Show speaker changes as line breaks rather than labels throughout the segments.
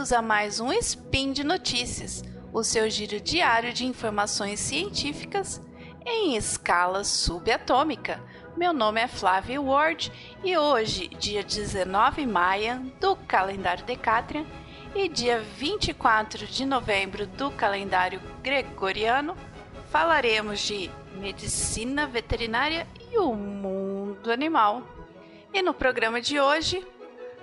bem-vindos a mais um Spin de Notícias, o seu giro diário de informações científicas em escala subatômica. Meu nome é Flávia Ward e hoje, dia 19 de maio do calendário Decatrian e dia 24 de novembro do calendário gregoriano, falaremos de medicina veterinária e o mundo animal. E no programa de hoje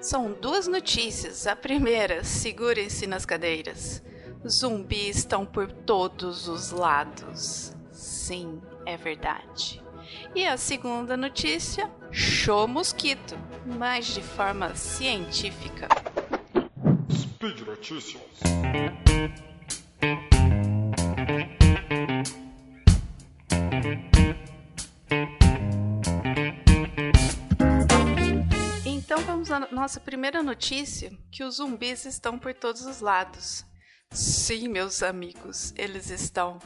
são duas notícias. A primeira, segurem-se nas cadeiras. Zumbis estão por todos os lados. Sim, é verdade. E a segunda notícia, show mosquito, mas de forma científica.
Speed Notícias.
Nossa primeira notícia, que os zumbis estão por todos os lados. Sim, meus amigos, eles estão.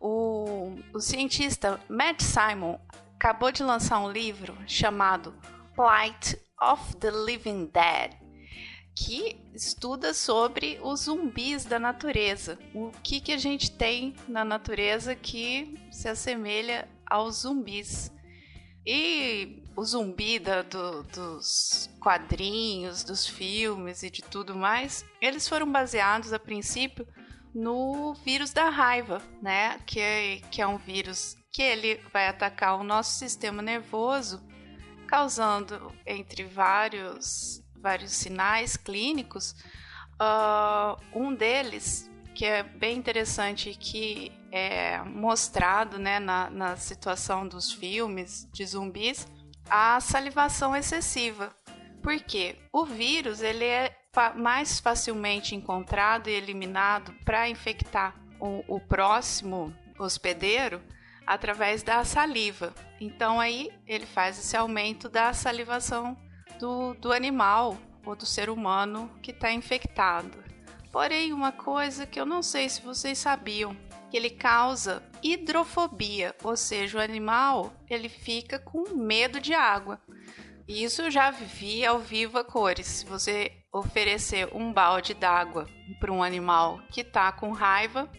O, o cientista Matt Simon acabou de lançar um livro chamado Plight of the Living Dead, que estuda sobre os zumbis da natureza. O que, que a gente tem na natureza que se assemelha aos zumbis. E o zumbi da, do, dos quadrinhos, dos filmes e de tudo mais, eles foram baseados a princípio no vírus da raiva, né? Que é, que é um vírus que ele vai atacar o nosso sistema nervoso, causando entre vários vários sinais clínicos. Uh, um deles que é bem interessante que é mostrado né, na, na situação dos filmes de zumbis a salivação excessiva. Por quê? O vírus ele é mais facilmente encontrado e eliminado para infectar o, o próximo hospedeiro através da saliva. Então aí ele faz esse aumento da salivação do, do animal ou do ser humano que está infectado. Porém, uma coisa que eu não sei se vocês sabiam, que ele causa hidrofobia, ou seja, o animal ele fica com medo de água. Isso eu já vivi ao vivo a cores. Se você oferecer um balde d'água para um animal que está com raiva,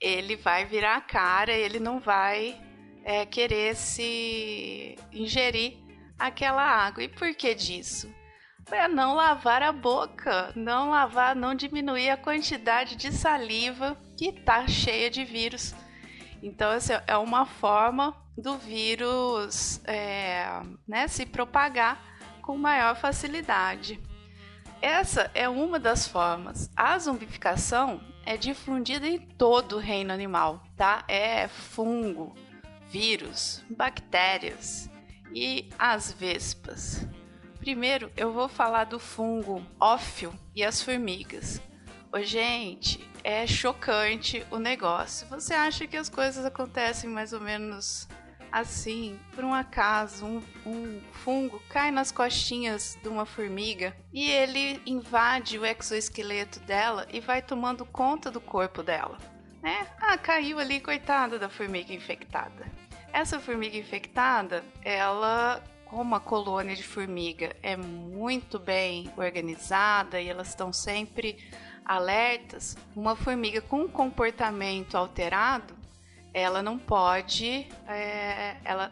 ele vai virar a cara, ele não vai é, querer se ingerir aquela água. E por que disso? é não lavar a boca, não lavar, não diminuir a quantidade de saliva que tá cheia de vírus. Então, assim, é uma forma do vírus é, né, se propagar com maior facilidade. Essa é uma das formas. A zumbificação é difundida em todo o reino animal, tá? É fungo, vírus, bactérias e as vespas. Primeiro, eu vou falar do fungo ófio e as formigas. Ô, gente, é chocante o negócio. Você acha que as coisas acontecem mais ou menos assim, por um acaso, um, um, fungo cai nas costinhas de uma formiga e ele invade o exoesqueleto dela e vai tomando conta do corpo dela. Né? Ah, caiu ali, coitada da formiga infectada. Essa formiga infectada, ela como a colônia de formiga é muito bem organizada e elas estão sempre alertas, uma formiga com um comportamento alterado, ela não pode, é, ela,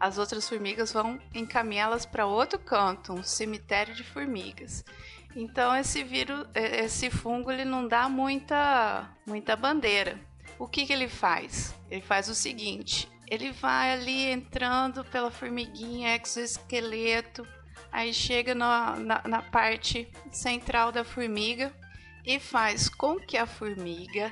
as outras formigas vão encaminhá-las para outro canto, um cemitério de formigas. Então esse vírus, é, esse fungo, ele não dá muita, muita bandeira. O que, que ele faz? Ele faz o seguinte: ele vai ali entrando pela formiguinha, exoesqueleto, aí chega na, na, na parte central da formiga e faz com que a formiga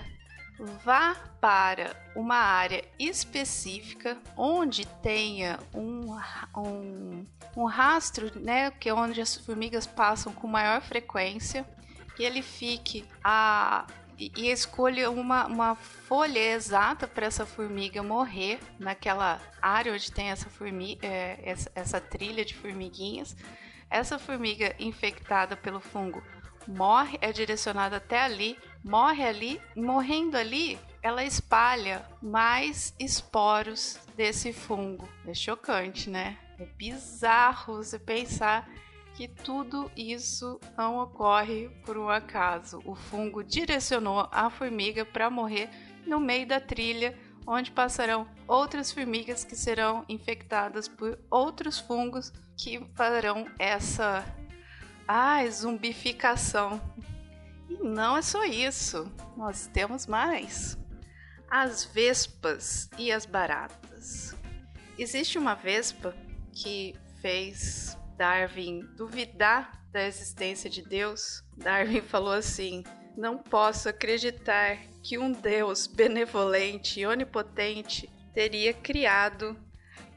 vá para uma área específica onde tenha um, um, um rastro, né, que é onde as formigas passam com maior frequência, e ele fique a e, e escolha uma, uma folha exata para essa formiga morrer naquela área onde tem essa, formiga, é, essa, essa trilha de formiguinhas. Essa formiga infectada pelo fungo morre, é direcionada até ali, morre ali, morrendo ali, ela espalha mais esporos desse fungo. É chocante, né? É bizarro você pensar que tudo isso não ocorre por um acaso. O fungo direcionou a formiga para morrer no meio da trilha, onde passarão outras formigas que serão infectadas por outros fungos que farão essa ah, zumbificação. E não é só isso, nós temos mais. As vespas e as baratas. Existe uma vespa que fez Darwin duvidar da existência de Deus. Darwin falou assim: Não posso acreditar que um Deus benevolente e onipotente teria criado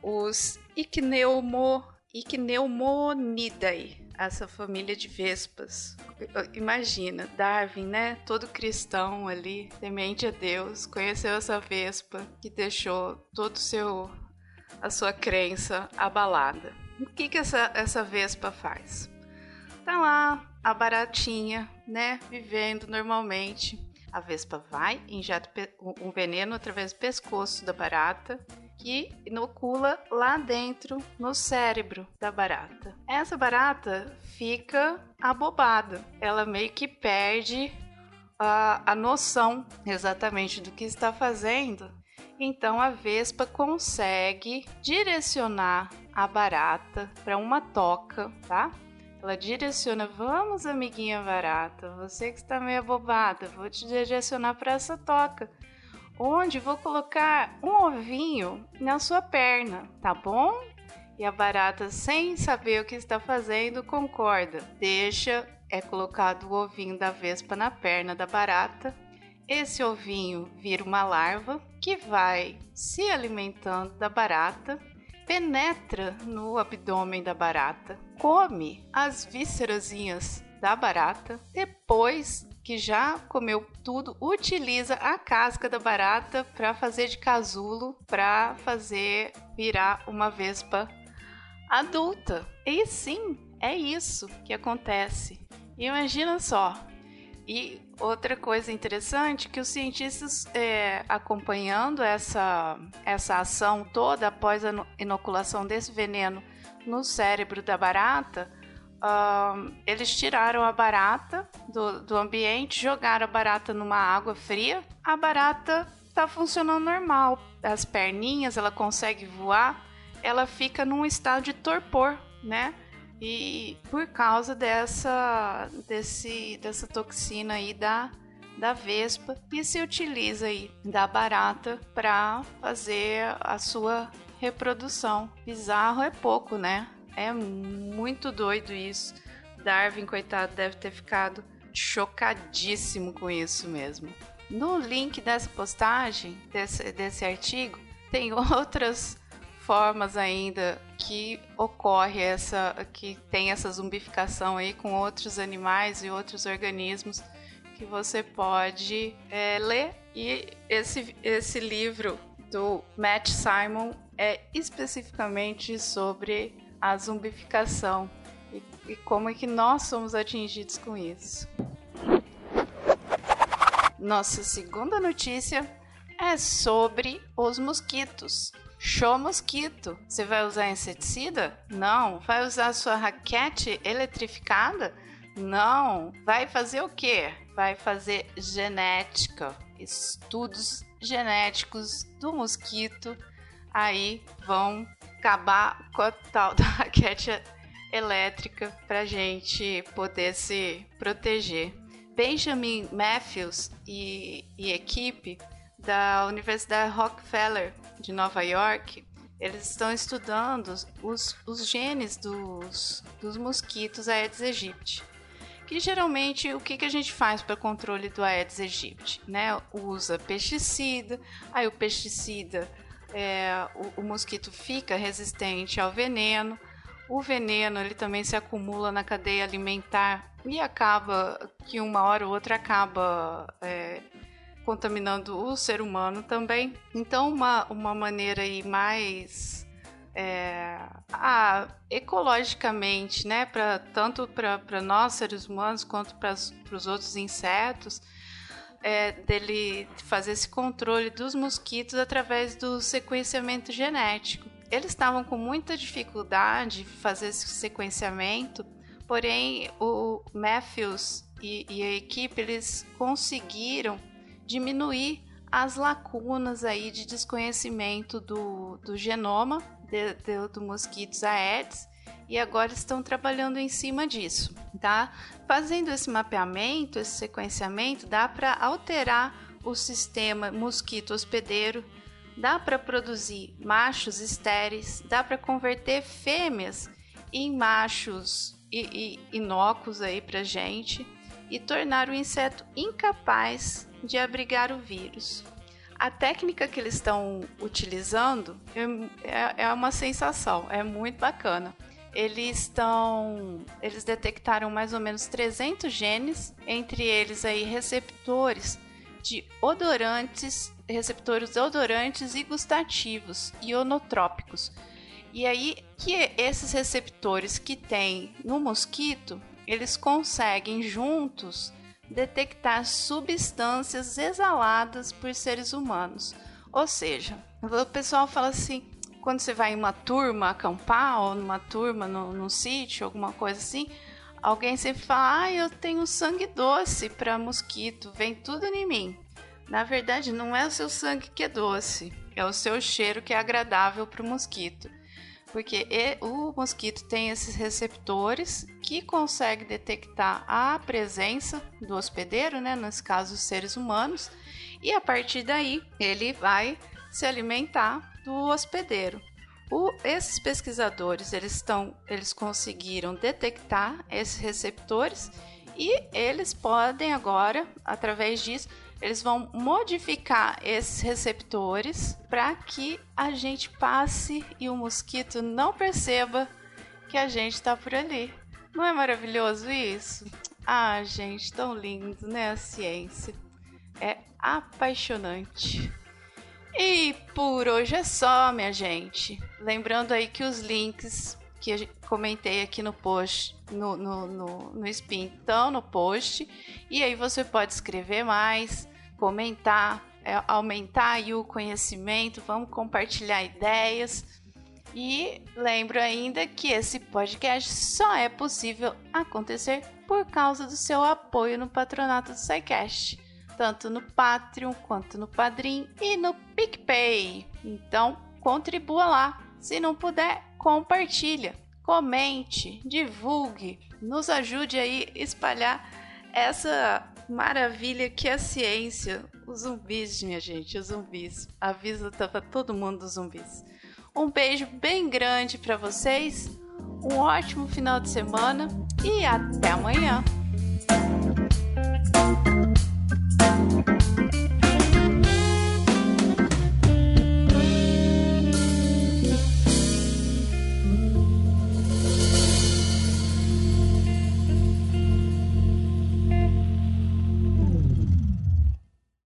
os Ichneumonidae, essa família de vespas. Imagina, Darwin, né? Todo cristão ali, temente a Deus, conheceu essa vespa que deixou todo seu a sua crença abalada. O que que essa essa vespa faz? Tá lá a baratinha, né, vivendo normalmente. A vespa vai, injeta um veneno através do pescoço da barata que inocula lá dentro no cérebro da barata. Essa barata fica abobada, ela meio que perde a, a noção exatamente do que está fazendo. Então a vespa consegue direcionar a barata para uma toca, tá? Ela direciona, vamos amiguinha barata, você que está meio abobada, vou te direcionar para essa toca onde vou colocar um ovinho na sua perna, tá bom? E a barata, sem saber o que está fazendo, concorda. Deixa é colocado o ovinho da vespa na perna da barata. Esse ovinho vira uma larva que vai se alimentando da barata, penetra no abdômen da barata, come as víscerazinhas da barata, depois que já comeu tudo, utiliza a casca da barata para fazer de casulo, para fazer virar uma vespa adulta. E sim, é isso que acontece. Imagina só. E outra coisa interessante que os cientistas é, acompanhando essa, essa ação toda após a inoculação desse veneno no cérebro da barata, Uh, eles tiraram a barata do, do ambiente, jogaram a barata numa água fria. A barata tá funcionando normal. As perninhas, ela consegue voar. Ela fica num estado de torpor, né? E por causa dessa, desse, dessa toxina aí da, da vespa, e se utiliza aí da barata para fazer a sua reprodução. Bizarro é pouco, né? É muito doido isso. Darwin, coitado, deve ter ficado chocadíssimo com isso mesmo. No link dessa postagem, desse, desse artigo, tem outras formas ainda que ocorre essa, que tem essa zumbificação aí com outros animais e outros organismos que você pode é, ler. E esse, esse livro do Matt Simon é especificamente sobre a zumbificação e, e como é que nós somos atingidos com isso. Nossa segunda notícia é sobre os mosquitos. Show mosquito. Você vai usar inseticida? Não. Vai usar sua raquete eletrificada? Não. Vai fazer o quê? Vai fazer genética. Estudos genéticos do mosquito aí vão acabar com a tal da raquete elétrica para gente poder se proteger. Benjamin Matthews e, e equipe da Universidade Rockefeller de Nova York, eles estão estudando os, os genes dos, dos mosquitos Aedes aegypti. Que geralmente o que, que a gente faz para controle do Aedes aegypti? Né? Usa pesticida, aí o pesticida é, o, o mosquito fica resistente ao veneno. O veneno ele também se acumula na cadeia alimentar e acaba que uma hora ou outra acaba é, contaminando o ser humano também. Então uma, uma maneira aí mais é, ah, ecologicamente, né, pra, tanto para nós seres humanos quanto para os outros insetos, é, dele fazer esse controle dos mosquitos através do sequenciamento genético. Eles estavam com muita dificuldade de fazer esse sequenciamento Porém, o Matthews e, e a equipe eles conseguiram diminuir as lacunas aí de desconhecimento do, do genoma de, de, do mosquitos Aedes e agora estão trabalhando em cima disso, tá? Fazendo esse mapeamento, esse sequenciamento, dá para alterar o sistema mosquito hospedeiro, dá para produzir machos estéreis, dá para converter fêmeas em machos inócuos aí para gente e tornar o inseto incapaz de abrigar o vírus. A técnica que eles estão utilizando é, é uma sensação, é muito bacana. Eles estão, eles detectaram mais ou menos 300 genes, entre eles aí receptores de odorantes, receptores odorantes e gustativos, ionotrópicos. E aí que esses receptores que tem no mosquito, eles conseguem juntos detectar substâncias exaladas por seres humanos. Ou seja, o pessoal fala assim, quando você vai em uma turma acampar, ou numa turma no, no sítio, alguma coisa assim, alguém sempre fala, ah, eu tenho sangue doce para mosquito, vem tudo em mim. Na verdade, não é o seu sangue que é doce, é o seu cheiro que é agradável para o mosquito. Porque o mosquito tem esses receptores que conseguem detectar a presença do hospedeiro, né, nesse caso os seres humanos, e a partir daí ele vai se alimentar do hospedeiro. O, esses pesquisadores eles estão, eles conseguiram detectar esses receptores e eles podem agora, através disso, eles vão modificar esses receptores para que a gente passe e o mosquito não perceba que a gente está por ali. Não é maravilhoso isso? Ah, gente, tão lindo, né? A ciência. É apaixonante. E por hoje é só, minha gente. Lembrando aí que os links que eu comentei aqui no post, no, no, no, no Spin, estão no post. E aí você pode escrever mais, comentar, é, aumentar aí o conhecimento, vamos compartilhar ideias. E lembro ainda que esse podcast só é possível acontecer por causa do seu apoio no patronato do SciCast, tanto no Patreon quanto no Padrim e no PicPay. Então, contribua lá. Se não puder, compartilha, comente, divulgue, nos ajude aí a espalhar essa maravilha que é a ciência. Os zumbis, minha gente, os zumbis. Avisa para todo mundo dos zumbis. Um beijo bem grande para vocês. Um ótimo final de semana e até amanhã.